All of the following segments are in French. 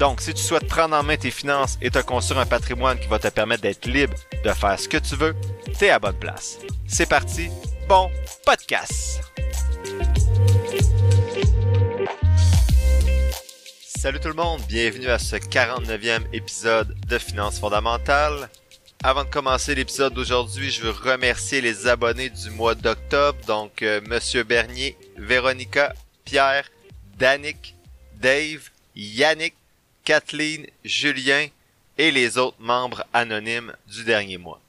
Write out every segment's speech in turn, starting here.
Donc, si tu souhaites prendre en main tes finances et te construire un patrimoine qui va te permettre d'être libre de faire ce que tu veux, t'es à bonne place. C'est parti, bon podcast! Salut tout le monde, bienvenue à ce 49e épisode de Finances fondamentales. Avant de commencer l'épisode d'aujourd'hui, je veux remercier les abonnés du mois d'octobre, donc euh, Monsieur Bernier, Véronica, Pierre, Danick, Dave, Yannick, Kathleen, Julien et les autres membres anonymes du dernier mois.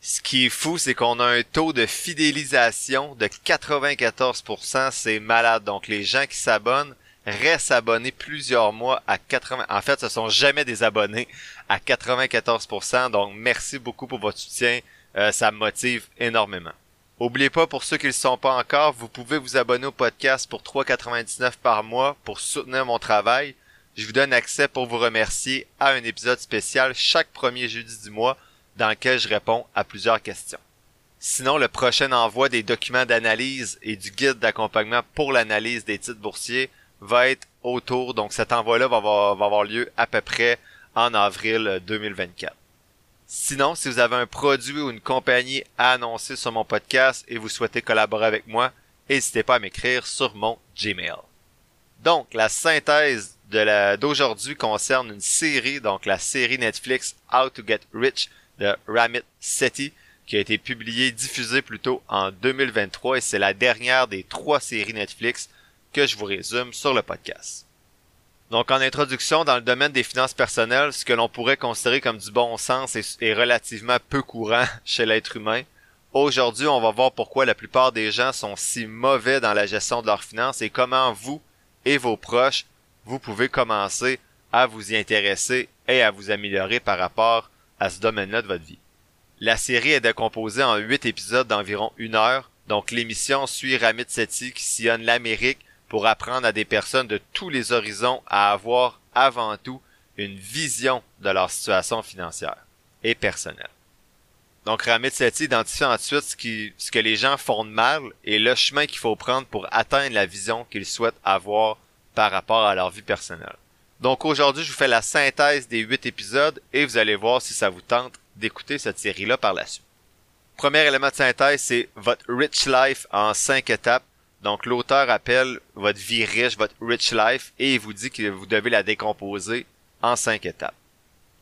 Ce qui est fou, c'est qu'on a un taux de fidélisation de 94%, c'est malade. Donc les gens qui s'abonnent restent abonnés plusieurs mois à 80. En fait, ce sont jamais des abonnés à 94%. Donc merci beaucoup pour votre soutien. Euh, ça me motive énormément. Oubliez pas, pour ceux qui ne le sont pas encore, vous pouvez vous abonner au podcast pour 3,99 par mois pour soutenir mon travail je vous donne accès pour vous remercier à un épisode spécial chaque premier jeudi du mois dans lequel je réponds à plusieurs questions. Sinon, le prochain envoi des documents d'analyse et du guide d'accompagnement pour l'analyse des titres boursiers va être autour, donc cet envoi-là va avoir, lieu à peu près en avril 2024. Sinon, si vous avez un produit ou une compagnie à annoncer sur mon podcast et vous souhaitez collaborer avec moi, n'hésitez pas à m'écrire sur mon Gmail. Donc, la synthèse d'aujourd'hui concerne une série, donc la série Netflix How to Get Rich de Ramit Sethi, qui a été publiée, diffusée plutôt en 2023 et c'est la dernière des trois séries Netflix que je vous résume sur le podcast. Donc en introduction, dans le domaine des finances personnelles, ce que l'on pourrait considérer comme du bon sens est relativement peu courant chez l'être humain. Aujourd'hui, on va voir pourquoi la plupart des gens sont si mauvais dans la gestion de leurs finances et comment vous et vos proches vous pouvez commencer à vous y intéresser et à vous améliorer par rapport à ce domaine-là de votre vie. La série est décomposée en huit épisodes d'environ une heure, donc l'émission suit Ramit Sethi qui sillonne l'Amérique pour apprendre à des personnes de tous les horizons à avoir avant tout une vision de leur situation financière et personnelle. Donc Ramit Sethi identifie ensuite ce, ce que les gens font de mal et le chemin qu'il faut prendre pour atteindre la vision qu'ils souhaitent avoir par rapport à leur vie personnelle. Donc aujourd'hui, je vous fais la synthèse des huit épisodes et vous allez voir si ça vous tente d'écouter cette série-là par la suite. Premier élément de synthèse, c'est votre rich life en cinq étapes. Donc l'auteur appelle votre vie riche, votre rich life, et il vous dit que vous devez la décomposer en cinq étapes.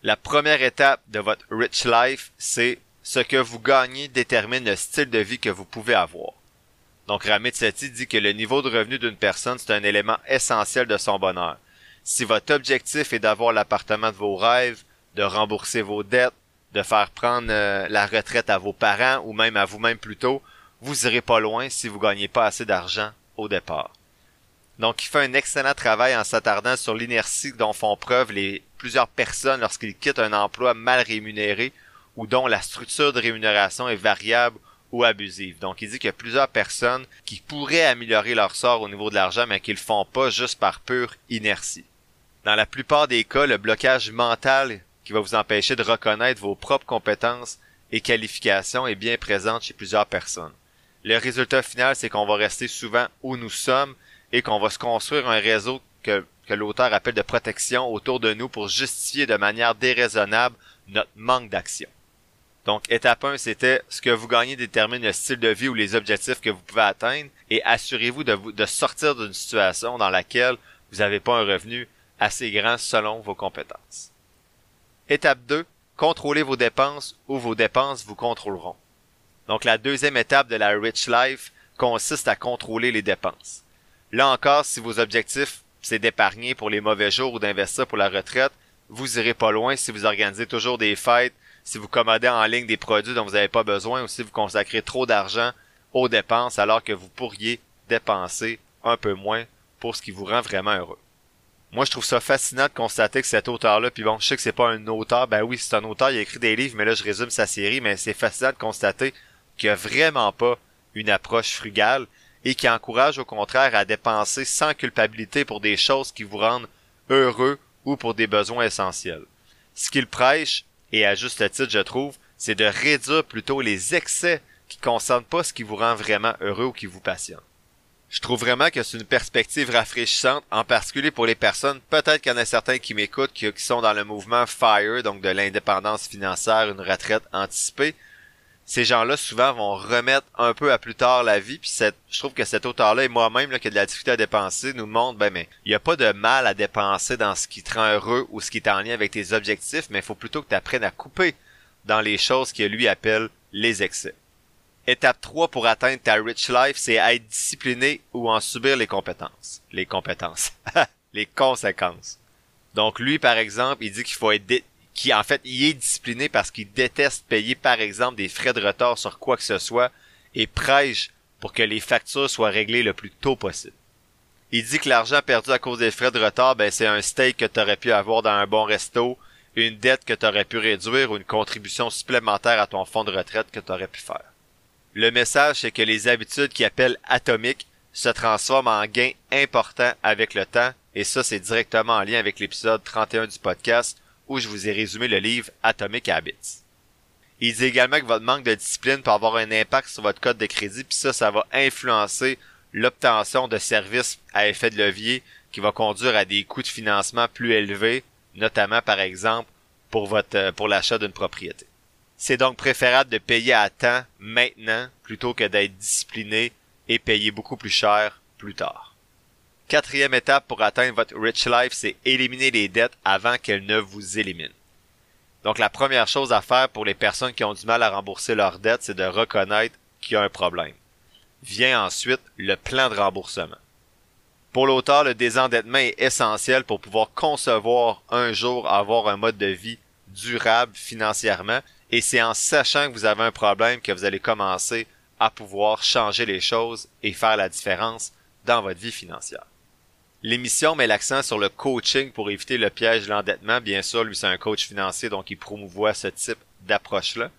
La première étape de votre rich life, c'est ce que vous gagnez détermine le style de vie que vous pouvez avoir. Donc Ramit Sethi dit que le niveau de revenu d'une personne, c'est un élément essentiel de son bonheur. Si votre objectif est d'avoir l'appartement de vos rêves, de rembourser vos dettes, de faire prendre euh, la retraite à vos parents ou même à vous-même plutôt, vous irez pas loin si vous gagnez pas assez d'argent au départ. Donc il fait un excellent travail en s'attardant sur l'inertie dont font preuve les plusieurs personnes lorsqu'ils quittent un emploi mal rémunéré ou dont la structure de rémunération est variable ou abusive. Donc il dit qu'il y a plusieurs personnes qui pourraient améliorer leur sort au niveau de l'argent, mais qu'ils le font pas juste par pure inertie. Dans la plupart des cas, le blocage mental qui va vous empêcher de reconnaître vos propres compétences et qualifications est bien présent chez plusieurs personnes. Le résultat final, c'est qu'on va rester souvent où nous sommes et qu'on va se construire un réseau que, que l'auteur appelle de protection autour de nous pour justifier de manière déraisonnable notre manque d'action. Donc, étape 1, c'était ce que vous gagnez détermine le style de vie ou les objectifs que vous pouvez atteindre et assurez-vous de, de sortir d'une situation dans laquelle vous n'avez pas un revenu assez grand selon vos compétences. Étape 2, contrôlez vos dépenses ou vos dépenses vous contrôleront. Donc, la deuxième étape de la Rich Life consiste à contrôler les dépenses. Là encore, si vos objectifs, c'est d'épargner pour les mauvais jours ou d'investir pour la retraite, vous irez pas loin si vous organisez toujours des fêtes, si vous commandez en ligne des produits dont vous n'avez pas besoin ou si vous consacrez trop d'argent aux dépenses alors que vous pourriez dépenser un peu moins pour ce qui vous rend vraiment heureux. Moi, je trouve ça fascinant de constater que cet auteur-là, puis bon, je sais que c'est pas un auteur, ben oui, c'est un auteur, il a écrit des livres, mais là, je résume sa série, mais c'est fascinant de constater qu'il a vraiment pas une approche frugale et qui encourage au contraire à dépenser sans culpabilité pour des choses qui vous rendent heureux ou pour des besoins essentiels. Ce qu'il prêche, et à juste titre je trouve, c'est de réduire plutôt les excès qui concernent pas ce qui vous rend vraiment heureux ou qui vous passionne. Je trouve vraiment que c'est une perspective rafraîchissante, en particulier pour les personnes, peut-être qu'il y en a certains qui m'écoutent, qui, sont dans le mouvement FIRE, donc de l'indépendance financière, une retraite anticipée, ces gens-là souvent vont remettre un peu à plus tard la vie. Puis je trouve que cet auteur-là et moi-même là, qui a de la difficulté à dépenser nous montre ben mais il n'y a pas de mal à dépenser dans ce qui te rend heureux ou ce qui est en lien avec tes objectifs, mais il faut plutôt que tu apprennes à couper dans les choses que lui appelle les excès. Étape 3 pour atteindre ta rich life, c'est être discipliné ou en subir les compétences. Les compétences. les conséquences. Donc lui, par exemple, il dit qu'il faut être qui en fait y est discipliné parce qu'il déteste payer par exemple des frais de retard sur quoi que ce soit et prêche pour que les factures soient réglées le plus tôt possible. Il dit que l'argent perdu à cause des frais de retard, ben c'est un steak que tu aurais pu avoir dans un bon resto, une dette que tu aurais pu réduire ou une contribution supplémentaire à ton fonds de retraite que tu aurais pu faire. Le message, c'est que les habitudes qui appellent atomiques se transforment en gains importants avec le temps, et ça, c'est directement en lien avec l'épisode 31 du podcast, où je vous ai résumé le livre Atomic Habits. Il dit également que votre manque de discipline peut avoir un impact sur votre code de crédit, puis ça, ça va influencer l'obtention de services à effet de levier qui va conduire à des coûts de financement plus élevés, notamment par exemple pour euh, pour l'achat d'une propriété. C'est donc préférable de payer à temps maintenant plutôt que d'être discipliné et payer beaucoup plus cher plus tard. Quatrième étape pour atteindre votre rich life, c'est éliminer les dettes avant qu'elles ne vous éliminent. Donc la première chose à faire pour les personnes qui ont du mal à rembourser leurs dettes, c'est de reconnaître qu'il y a un problème. Vient ensuite le plan de remboursement. Pour l'auteur, le désendettement est essentiel pour pouvoir concevoir un jour avoir un mode de vie durable financièrement et c'est en sachant que vous avez un problème que vous allez commencer à pouvoir changer les choses et faire la différence dans votre vie financière. L'émission met l'accent sur le coaching pour éviter le piège de l'endettement. Bien sûr, lui, c'est un coach financier, donc il promouvoit ce type d'approche-là.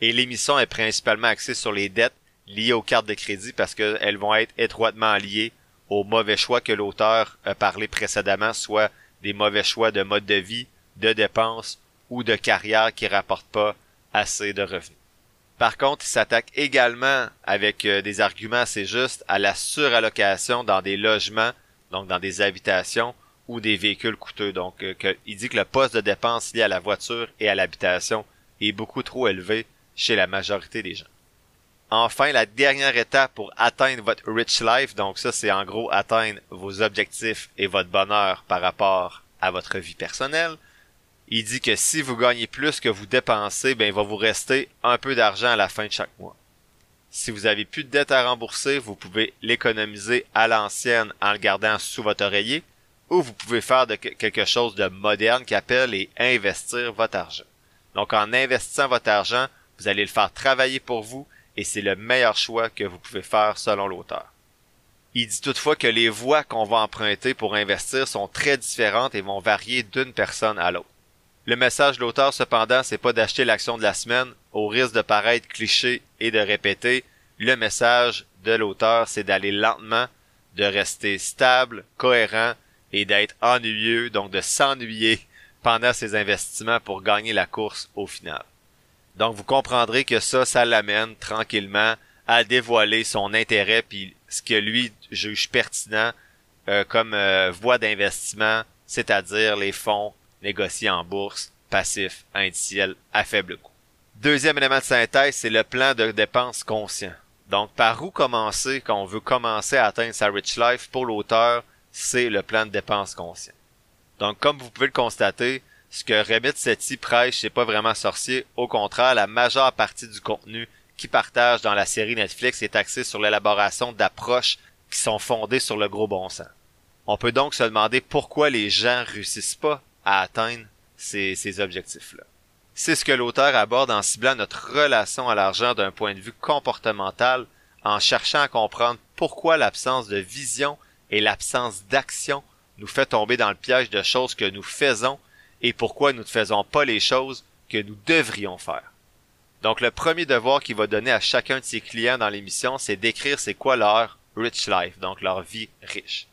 Et l'émission est principalement axée sur les dettes liées aux cartes de crédit parce qu'elles vont être étroitement liées aux mauvais choix que l'auteur a parlé précédemment, soit des mauvais choix de mode de vie, de dépenses ou de carrière qui rapportent pas assez de revenus. Par contre, il s'attaque également avec euh, des arguments assez justes à la surallocation dans des logements donc dans des habitations ou des véhicules coûteux. Donc, euh, il dit que le poste de dépense lié à la voiture et à l'habitation est beaucoup trop élevé chez la majorité des gens. Enfin, la dernière étape pour atteindre votre rich life, donc ça c'est en gros atteindre vos objectifs et votre bonheur par rapport à votre vie personnelle. Il dit que si vous gagnez plus que vous dépensez, ben il va vous rester un peu d'argent à la fin de chaque mois. Si vous avez plus de dettes à rembourser, vous pouvez l'économiser à l'ancienne en le gardant sous votre oreiller, ou vous pouvez faire quelque chose de moderne qui appelle et investir votre argent. Donc en investissant votre argent, vous allez le faire travailler pour vous et c'est le meilleur choix que vous pouvez faire selon l'auteur. Il dit toutefois que les voies qu'on va emprunter pour investir sont très différentes et vont varier d'une personne à l'autre. Le message de l'auteur, cependant, c'est pas d'acheter l'action de la semaine, au risque de paraître cliché et de répéter. Le message de l'auteur, c'est d'aller lentement, de rester stable, cohérent et d'être ennuyeux, donc de s'ennuyer pendant ses investissements pour gagner la course au final. Donc vous comprendrez que ça, ça l'amène tranquillement à dévoiler son intérêt puis ce que lui juge pertinent euh, comme euh, voie d'investissement, c'est-à-dire les fonds négocié en bourse, passif, indiciel, à faible coût. Deuxième élément de synthèse, c'est le plan de dépenses conscient. Donc, par où commencer quand on veut commencer à atteindre sa rich life pour l'auteur, c'est le plan de dépenses conscient. Donc, comme vous pouvez le constater, ce que Remit Sethi prêche, c'est pas vraiment sorcier. Au contraire, la majeure partie du contenu qu'il partage dans la série Netflix est axé sur l'élaboration d'approches qui sont fondées sur le gros bon sens. On peut donc se demander pourquoi les gens réussissent pas à atteindre ces, objectifs-là. C'est ce que l'auteur aborde en ciblant notre relation à l'argent d'un point de vue comportemental, en cherchant à comprendre pourquoi l'absence de vision et l'absence d'action nous fait tomber dans le piège de choses que nous faisons et pourquoi nous ne faisons pas les choses que nous devrions faire. Donc le premier devoir qu'il va donner à chacun de ses clients dans l'émission, c'est d'écrire c'est quoi leur rich life, donc leur vie riche.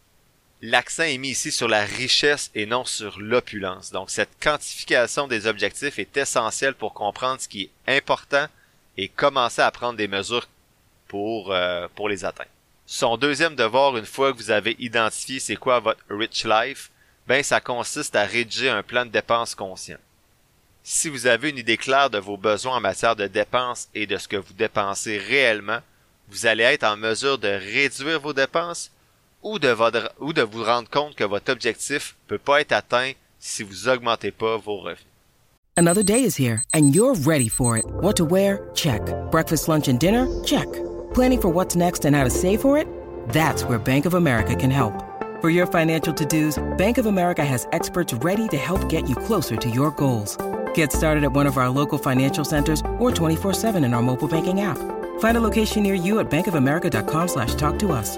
L'accent est mis ici sur la richesse et non sur l'opulence. Donc cette quantification des objectifs est essentielle pour comprendre ce qui est important et commencer à prendre des mesures pour, euh, pour les atteindre. Son deuxième devoir, une fois que vous avez identifié c'est quoi votre rich life, ben ça consiste à rédiger un plan de dépenses conscient. Si vous avez une idée claire de vos besoins en matière de dépenses et de ce que vous dépensez réellement, vous allez être en mesure de réduire vos dépenses ou de, votre, ou de vous rendre compte que votre objectif peut pas être atteint si vous augmentez pas vos revenus. Another day is here and you're ready for it. What to wear? Check. Breakfast, lunch and dinner? Check. Planning for what's next and how to save for it? That's where Bank of America can help. For your financial to-dos, Bank of America has experts ready to help get you closer to your goals. Get started at one of our local financial centers or 24-7 in our mobile banking app. Find a location near you at bankofamerica.com slash talk to us.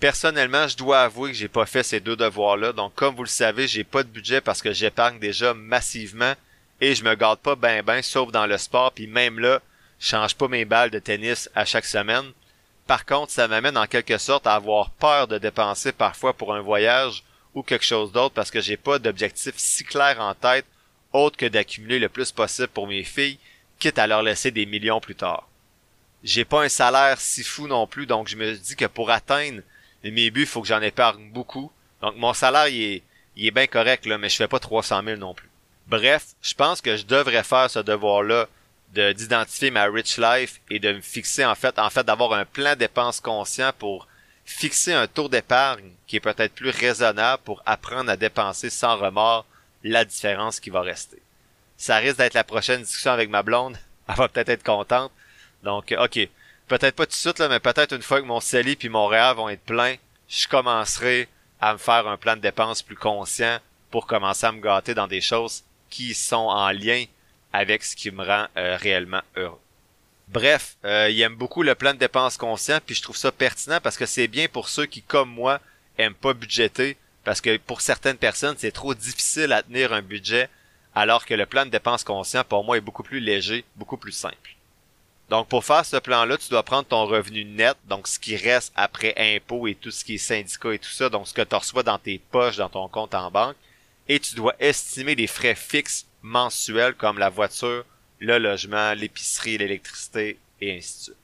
Personnellement, je dois avouer que j'ai pas fait ces deux devoirs-là. Donc, comme vous le savez, j'ai pas de budget parce que j'épargne déjà massivement et je me garde pas ben ben, sauf dans le sport. Puis même là, je change pas mes balles de tennis à chaque semaine. Par contre, ça m'amène en quelque sorte à avoir peur de dépenser parfois pour un voyage ou quelque chose d'autre parce que j'ai pas d'objectif si clair en tête autre que d'accumuler le plus possible pour mes filles, quitte à leur laisser des millions plus tard. J'ai pas un salaire si fou non plus, donc je me dis que pour atteindre mais mes buts, faut que j'en épargne beaucoup. Donc mon salaire, il est, bien correct, là, mais je fais pas 300 000 non plus. Bref, je pense que je devrais faire ce devoir-là de d'identifier ma rich life et de me fixer en fait en fait d'avoir un plan de dépenses conscient pour fixer un taux d'épargne qui est peut-être plus raisonnable pour apprendre à dépenser sans remords la différence qui va rester. Ça risque d'être la prochaine discussion avec ma blonde. Elle va peut-être être contente. Donc, ok peut-être pas tout de suite, là, mais peut-être une fois que mon CELI puis mon REER vont être pleins, je commencerai à me faire un plan de dépenses plus conscient pour commencer à me gâter dans des choses qui sont en lien avec ce qui me rend euh, réellement heureux. Bref, euh, il aime beaucoup le plan de dépenses conscient, puis je trouve ça pertinent parce que c'est bien pour ceux qui, comme moi, aiment pas budgéter, parce que pour certaines personnes, c'est trop difficile à tenir un budget, alors que le plan de dépenses conscient, pour moi, est beaucoup plus léger, beaucoup plus simple. Donc, pour faire ce plan-là, tu dois prendre ton revenu net, donc ce qui reste après impôts et tout ce qui est syndicat et tout ça, donc ce que tu reçois dans tes poches, dans ton compte en banque, et tu dois estimer les frais fixes mensuels comme la voiture, le logement, l'épicerie, l'électricité, et ainsi de suite.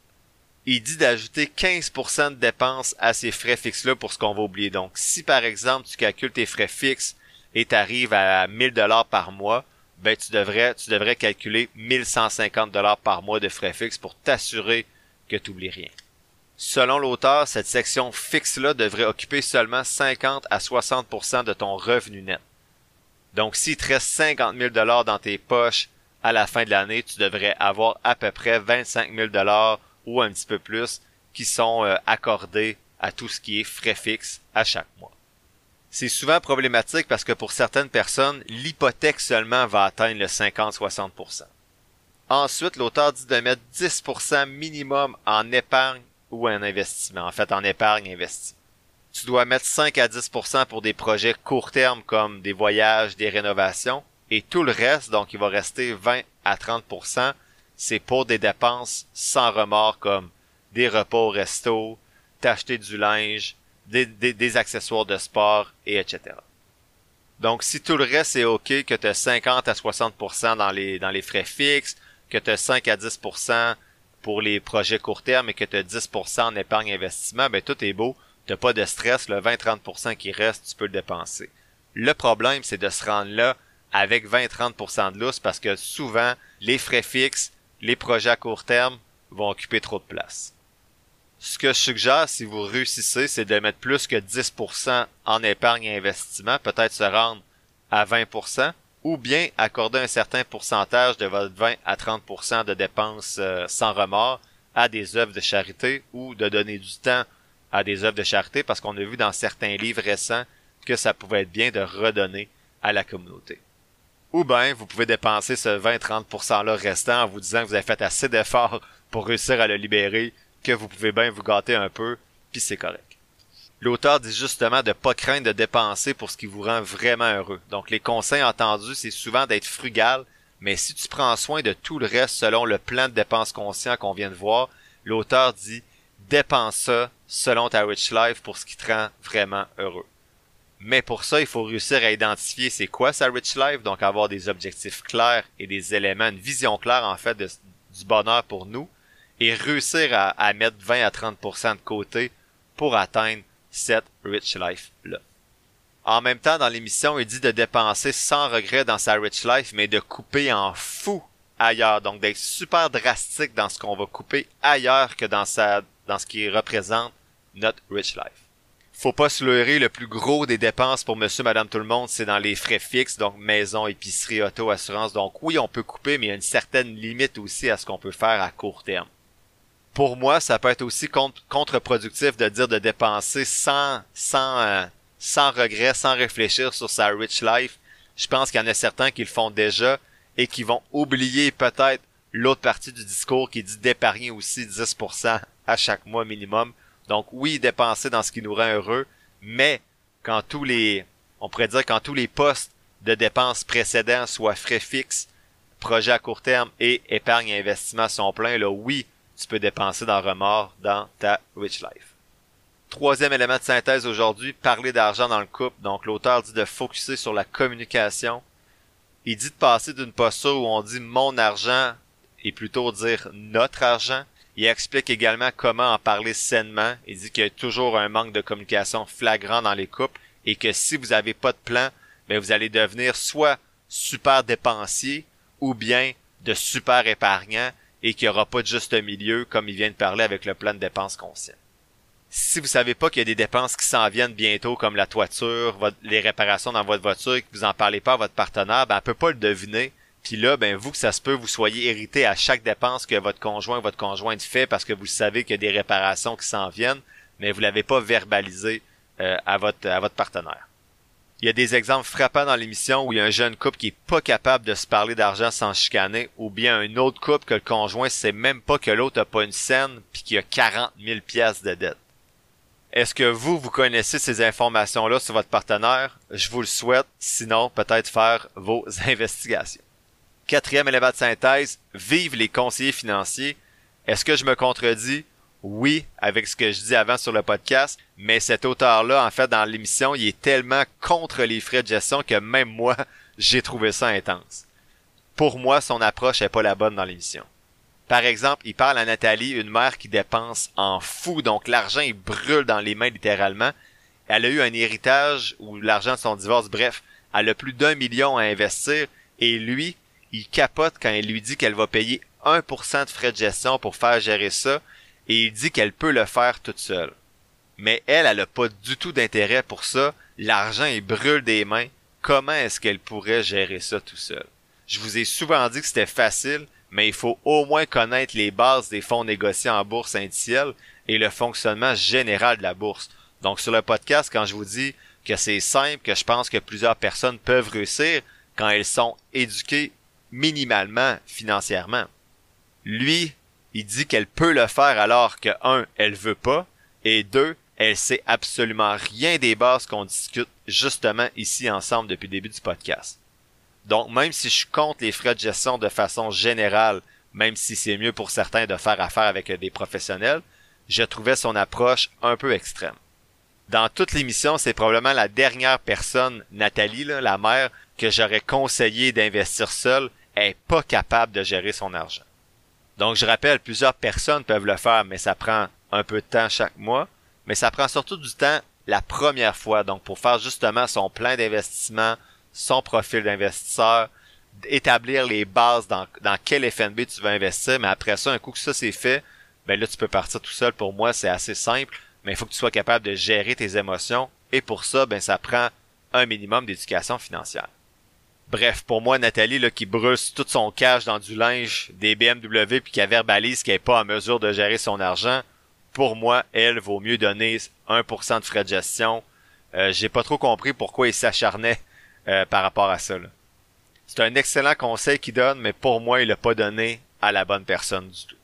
Il dit d'ajouter 15% de dépenses à ces frais fixes-là pour ce qu'on va oublier. Donc, si par exemple tu calcules tes frais fixes et tu arrives à 1000 dollars par mois, ben tu devrais tu devrais calculer 1150 dollars par mois de frais fixes pour t'assurer que tu n'oublies rien. Selon l'auteur, cette section fixe-là devrait occuper seulement 50 à 60% de ton revenu net. Donc, s'il te reste 50 000 dollars dans tes poches à la fin de l'année, tu devrais avoir à peu près 25 000 dollars ou un petit peu plus qui sont euh, accordés à tout ce qui est frais fixes à chaque mois. C'est souvent problématique parce que pour certaines personnes, l'hypothèque seulement va atteindre le 50-60%. Ensuite, l'auteur dit de mettre 10% minimum en épargne ou en investissement. En fait, en épargne investie. Tu dois mettre 5 à 10% pour des projets court terme comme des voyages, des rénovations. Et tout le reste, donc il va rester 20 à 30%, c'est pour des dépenses sans remords comme des repas au resto, t'acheter du linge, des, accessoires de sport et etc. Donc, si tout le reste est OK, que tu as 50 à 60% dans les, dans les frais fixes, que tu as 5 à 10% pour les projets court terme et que tu as 10% en épargne investissement, ben tout est beau. T'as pas de stress, le 20-30% qui reste, tu peux le dépenser. Le problème, c'est de se rendre là avec 20-30% de lousse parce que souvent, les frais fixes, les projets à court terme vont occuper trop de place. Ce que je suggère, si vous réussissez, c'est de mettre plus que 10% en épargne et investissement, peut-être se rendre à 20%, ou bien accorder un certain pourcentage de votre 20 à 30% de dépenses euh, sans remords à des œuvres de charité ou de donner du temps à des œuvres de charité parce qu'on a vu dans certains livres récents que ça pouvait être bien de redonner à la communauté. Ou bien, vous pouvez dépenser ce 20-30% là restant en vous disant que vous avez fait assez d'efforts pour réussir à le libérer, que vous pouvez bien vous gâter un peu, puis c'est correct. L'auteur dit justement de pas craindre de dépenser pour ce qui vous rend vraiment heureux. Donc les conseils entendus, c'est souvent d'être frugal, mais si tu prends soin de tout le reste selon le plan de dépenses conscient qu'on vient de voir, l'auteur dit dépense ça selon ta rich life pour ce qui te rend vraiment heureux. Mais pour ça, il faut réussir à identifier c'est quoi sa rich life, donc avoir des objectifs clairs et des éléments, une vision claire en fait du bonheur pour nous, et réussir à, mettre 20 à 30% de côté pour atteindre cette rich life là. En même temps, dans l'émission, il dit de dépenser sans regret dans sa rich life, mais de couper en fou ailleurs. Donc d'être super drastique dans ce qu'on va couper ailleurs que dans sa, dans ce qui représente notre rich life. Faut pas se leurrer, le plus gros des dépenses pour monsieur, madame, tout le monde, c'est dans les frais fixes, donc maison, épicerie, auto, assurance. Donc oui, on peut couper, mais il y a une certaine limite aussi à ce qu'on peut faire à court terme pour moi, ça peut être aussi contre-productif de dire de dépenser sans, sans, euh, sans regret, sans réfléchir sur sa rich life. Je pense qu'il y en a certains qui le font déjà et qui vont oublier peut-être l'autre partie du discours qui dit d'épargner aussi 10% à chaque mois minimum. Donc oui, dépenser dans ce qui nous rend heureux, mais quand tous les, on pourrait dire quand tous les postes de dépenses précédents, soit frais fixes, projets à court terme et épargne et investissement sont pleins, là oui, tu peux dépenser dans remords dans ta rich life. Troisième élément de synthèse aujourd'hui, parler d'argent dans le couple. Donc l'auteur dit de focuser sur la communication. Il dit de passer d'une posture où on dit mon argent et plutôt dire notre argent. Il explique également comment en parler sainement. Il dit qu'il y a toujours un manque de communication flagrant dans les couples et que si vous n'avez pas de plan, ben vous allez devenir soit super dépensier ou bien de super épargnant et qu'il n'y aura pas de juste milieu comme il vient de parler avec le plan de dépenses conscient. Si vous savez pas qu'il y a des dépenses qui s'en viennent bientôt comme la toiture, les réparations dans votre voiture et que vous en parlez pas à votre partenaire, ben, elle peut pas le deviner. Puis là, ben, vous que ça se peut, vous soyez hérité à chaque dépense que votre conjoint ou votre conjointe fait parce que vous savez qu'il y a des réparations qui s'en viennent, mais vous l'avez pas verbalisé euh, à votre à votre partenaire. Il y a des exemples frappants dans l'émission où il y a un jeune couple qui est pas capable de se parler d'argent sans chicaner, ou bien un autre couple que le conjoint sait même pas que l'autre a pas une scène puis qu'il a 40 000 pièces de dette. Est-ce que vous, vous connaissez ces informations-là sur votre partenaire? Je vous le souhaite. Sinon, peut-être faire vos investigations. Quatrième élément de synthèse, vive les conseillers financiers. Est-ce que je me contredis? Oui, avec ce que je dis avant sur le podcast, mais cet auteur-là, en fait, dans l'émission, il est tellement contre les frais de gestion que même moi, j'ai trouvé ça intense. Pour moi, son approche est pas la bonne dans l'émission. Par exemple, il parle à Nathalie, une mère qui dépense en fou, donc l'argent il brûle dans les mains littéralement. Elle a eu un héritage ou l'argent de son divorce, bref, elle a plus d'un million à investir et lui, il capote quand elle lui dit qu'elle va payer 1% de frais de gestion pour faire gérer ça et il dit qu'elle peut le faire toute seule. Mais elle, elle n'a pas du tout d'intérêt pour ça. L'argent, il brûle des mains. Comment est-ce qu'elle pourrait gérer ça tout seul? Je vous ai souvent dit que c'était facile, mais il faut au moins connaître les bases des fonds négociés en bourse indicielle et le fonctionnement général de la bourse. Donc sur le podcast, quand je vous dis que c'est simple, que je pense que plusieurs personnes peuvent réussir quand elles sont éduquées minimalement financièrement. Lui, il dit qu'elle peut le faire alors que, un, elle veut pas, et deux, elle sait absolument rien des bases qu'on discute justement ici ensemble depuis le début du podcast. Donc, même si je compte les frais de gestion de façon générale, même si c'est mieux pour certains de faire affaire avec des professionnels, je trouvais son approche un peu extrême. Dans toute l'émission, c'est probablement la dernière personne, Nathalie, la mère, que j'aurais conseillé d'investir seule, est pas capable de gérer son argent. Donc, je rappelle, plusieurs personnes peuvent le faire, mais ça prend un peu de temps chaque mois. Mais ça prend surtout du temps la première fois. Donc, pour faire justement son plan d'investissement, son profil d'investisseur, établir les bases dans, dans quel FNB tu veux investir. Mais après ça, un coup que ça c'est fait, ben là tu peux partir tout seul. Pour moi, c'est assez simple, mais il faut que tu sois capable de gérer tes émotions et pour ça, ben ça prend un minimum d'éducation financière. Bref, pour moi, Nathalie, là, qui brûle tout son cash dans du linge des BMW puis qui verbalise qu'elle est pas en mesure de gérer son argent, pour moi, elle vaut mieux donner 1% de frais de gestion. Euh, j'ai pas trop compris pourquoi il s'acharnait euh, par rapport à ça. C'est un excellent conseil qu'il donne, mais pour moi, il l'a pas donné à la bonne personne du tout.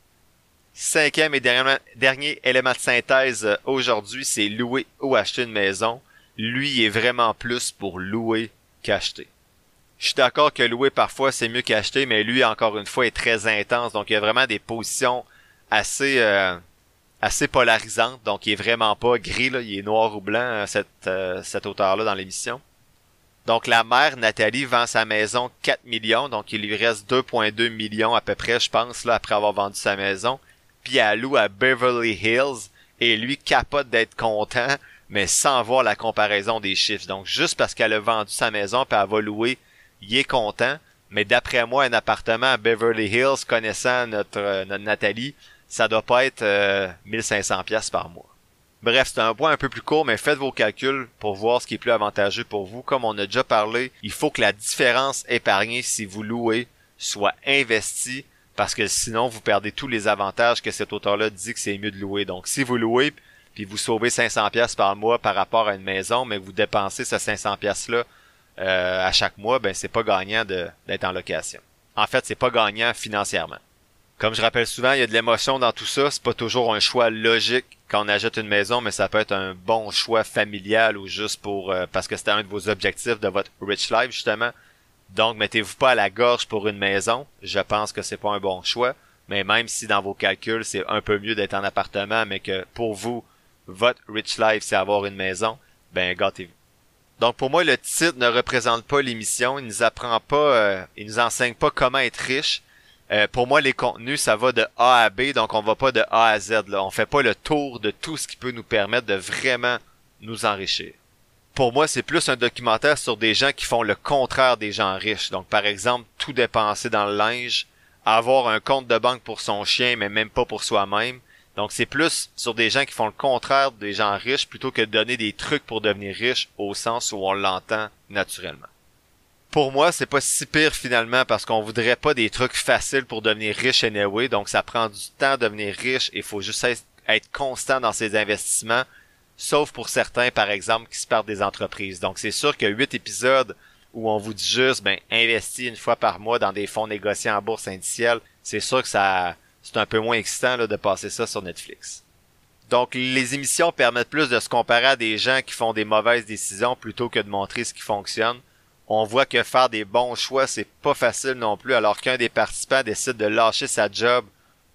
Cinquième et dernier, élément de synthèse euh, aujourd'hui, c'est louer ou acheter une maison. Lui est vraiment plus pour louer qu'acheter. Je suis d'accord que louer parfois c'est mieux qu'acheter, mais lui encore une fois est très intense, donc il y a vraiment des positions assez euh, assez polarisantes, donc il est vraiment pas gris là, il est noir ou blanc euh, cette euh, cet auteur-là dans l'émission. Donc la mère Nathalie vend sa maison 4 millions, donc il lui reste 2.2 millions à peu près, je pense là après avoir vendu sa maison, puis elle loue à Beverly Hills et lui capote d'être content, mais sans voir la comparaison des chiffres. Donc juste parce qu'elle a vendu sa maison puis elle va louer il est content, mais d'après moi, un appartement à Beverly Hills, connaissant notre, euh, notre Nathalie, ça doit pas être 1500 euh, pièces par mois. Bref, c'est un point un peu plus court, mais faites vos calculs pour voir ce qui est plus avantageux pour vous. Comme on a déjà parlé, il faut que la différence épargnée si vous louez soit investie parce que sinon vous perdez tous les avantages que cet auteur-là dit que c'est mieux de louer. Donc si vous louez puis vous sauvez 500 pièces par mois par rapport à une maison, mais vous dépensez ces 500 pièces là euh, à chaque mois, ben c'est pas gagnant d'être en location. En fait, c'est pas gagnant financièrement. Comme je rappelle souvent, il y a de l'émotion dans tout ça. C'est pas toujours un choix logique quand on achète une maison, mais ça peut être un bon choix familial ou juste pour euh, parce que c'est un de vos objectifs de votre rich life justement. Donc, mettez-vous pas à la gorge pour une maison. Je pense que c'est pas un bon choix. Mais même si dans vos calculs, c'est un peu mieux d'être en appartement, mais que pour vous, votre rich life, c'est avoir une maison, ben gâtez-vous. Donc pour moi, le titre ne représente pas l'émission. Il nous apprend pas, euh, il nous enseigne pas comment être riche. Euh, pour moi, les contenus, ça va de A à B, donc on va pas de A à Z. Là. On fait pas le tour de tout ce qui peut nous permettre de vraiment nous enrichir. Pour moi, c'est plus un documentaire sur des gens qui font le contraire des gens riches. Donc, par exemple, tout dépenser dans le linge, avoir un compte de banque pour son chien, mais même pas pour soi-même, donc c'est plus sur des gens qui font le contraire des gens riches plutôt que de donner des trucs pour devenir riche au sens où on l'entend naturellement. Pour moi, c'est pas si pire finalement parce qu'on voudrait pas des trucs faciles pour devenir riche anyway, donc ça prend du temps de devenir riche et il faut juste être constant dans ses investissements, sauf pour certains par exemple qui se perdent des entreprises. Donc c'est sûr que huit épisodes où on vous dit juste ben investis une fois par mois dans des fonds négociés en bourse indicielle, c'est sûr que ça c'est un peu moins excitant de passer ça sur Netflix. Donc les émissions permettent plus de se comparer à des gens qui font des mauvaises décisions plutôt que de montrer ce qui fonctionne. On voit que faire des bons choix, c'est pas facile non plus alors qu'un des participants décide de lâcher sa job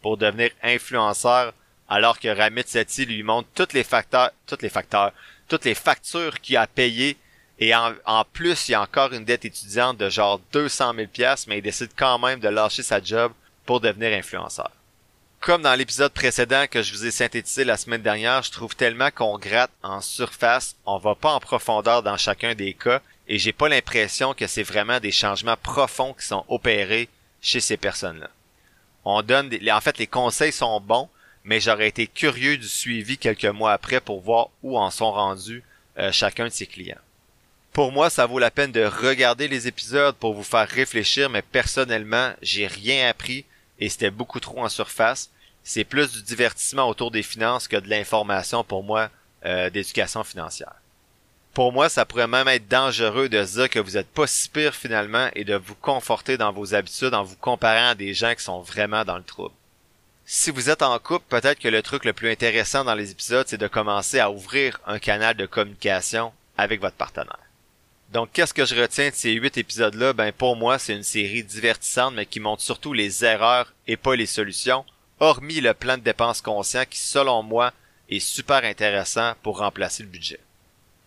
pour devenir influenceur alors que Ramit Sethi lui montre tous les facteurs, tous les facteurs, toutes les factures qu'il a payées et en, en, plus, il y a encore une dette étudiante de genre 200 000 pièces, mais il décide quand même de lâcher sa job pour devenir influenceur. Comme dans l'épisode précédent que je vous ai synthétisé la semaine dernière, je trouve tellement qu'on gratte en surface, on va pas en profondeur dans chacun des cas, et j'ai pas l'impression que c'est vraiment des changements profonds qui sont opérés chez ces personnes-là. On donne des, en fait, les conseils sont bons, mais j'aurais été curieux du suivi quelques mois après pour voir où en sont rendus euh, chacun de ses clients. Pour moi, ça vaut la peine de regarder les épisodes pour vous faire réfléchir, mais personnellement, j'ai rien appris et c'était beaucoup trop en surface. C'est plus du divertissement autour des finances que de l'information pour moi euh, d'éducation financière. Pour moi, ça pourrait même être dangereux de se dire que vous êtes pas si pire finalement et de vous conforter dans vos habitudes en vous comparant à des gens qui sont vraiment dans le trouble. Si vous êtes en couple, peut-être que le truc le plus intéressant dans les épisodes, c'est de commencer à ouvrir un canal de communication avec votre partenaire. Donc, qu'est-ce que je retiens de ces huit épisodes-là? Ben, pour moi, c'est une série divertissante, mais qui montre surtout les erreurs et pas les solutions, hormis le plan de dépenses conscient qui, selon moi, est super intéressant pour remplacer le budget.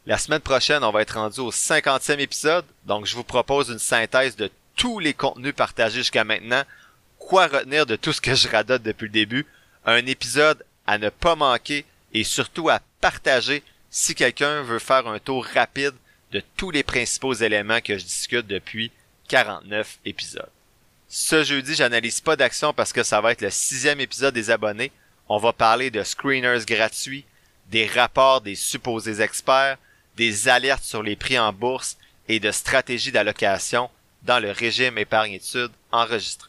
La semaine prochaine, on va être rendu au 50e épisode, donc je vous propose une synthèse de tous les contenus partagés jusqu'à maintenant, quoi retenir de tout ce que je radote depuis le début, un épisode à ne pas manquer et surtout à partager si quelqu'un veut faire un tour rapide de tous les principaux éléments que je discute depuis 49 épisodes. Ce jeudi, j'analyse pas d'action parce que ça va être le sixième épisode des abonnés. On va parler de screeners gratuits, des rapports des supposés experts, des alertes sur les prix en bourse et de stratégies d'allocation dans le régime épargne-études enregistré.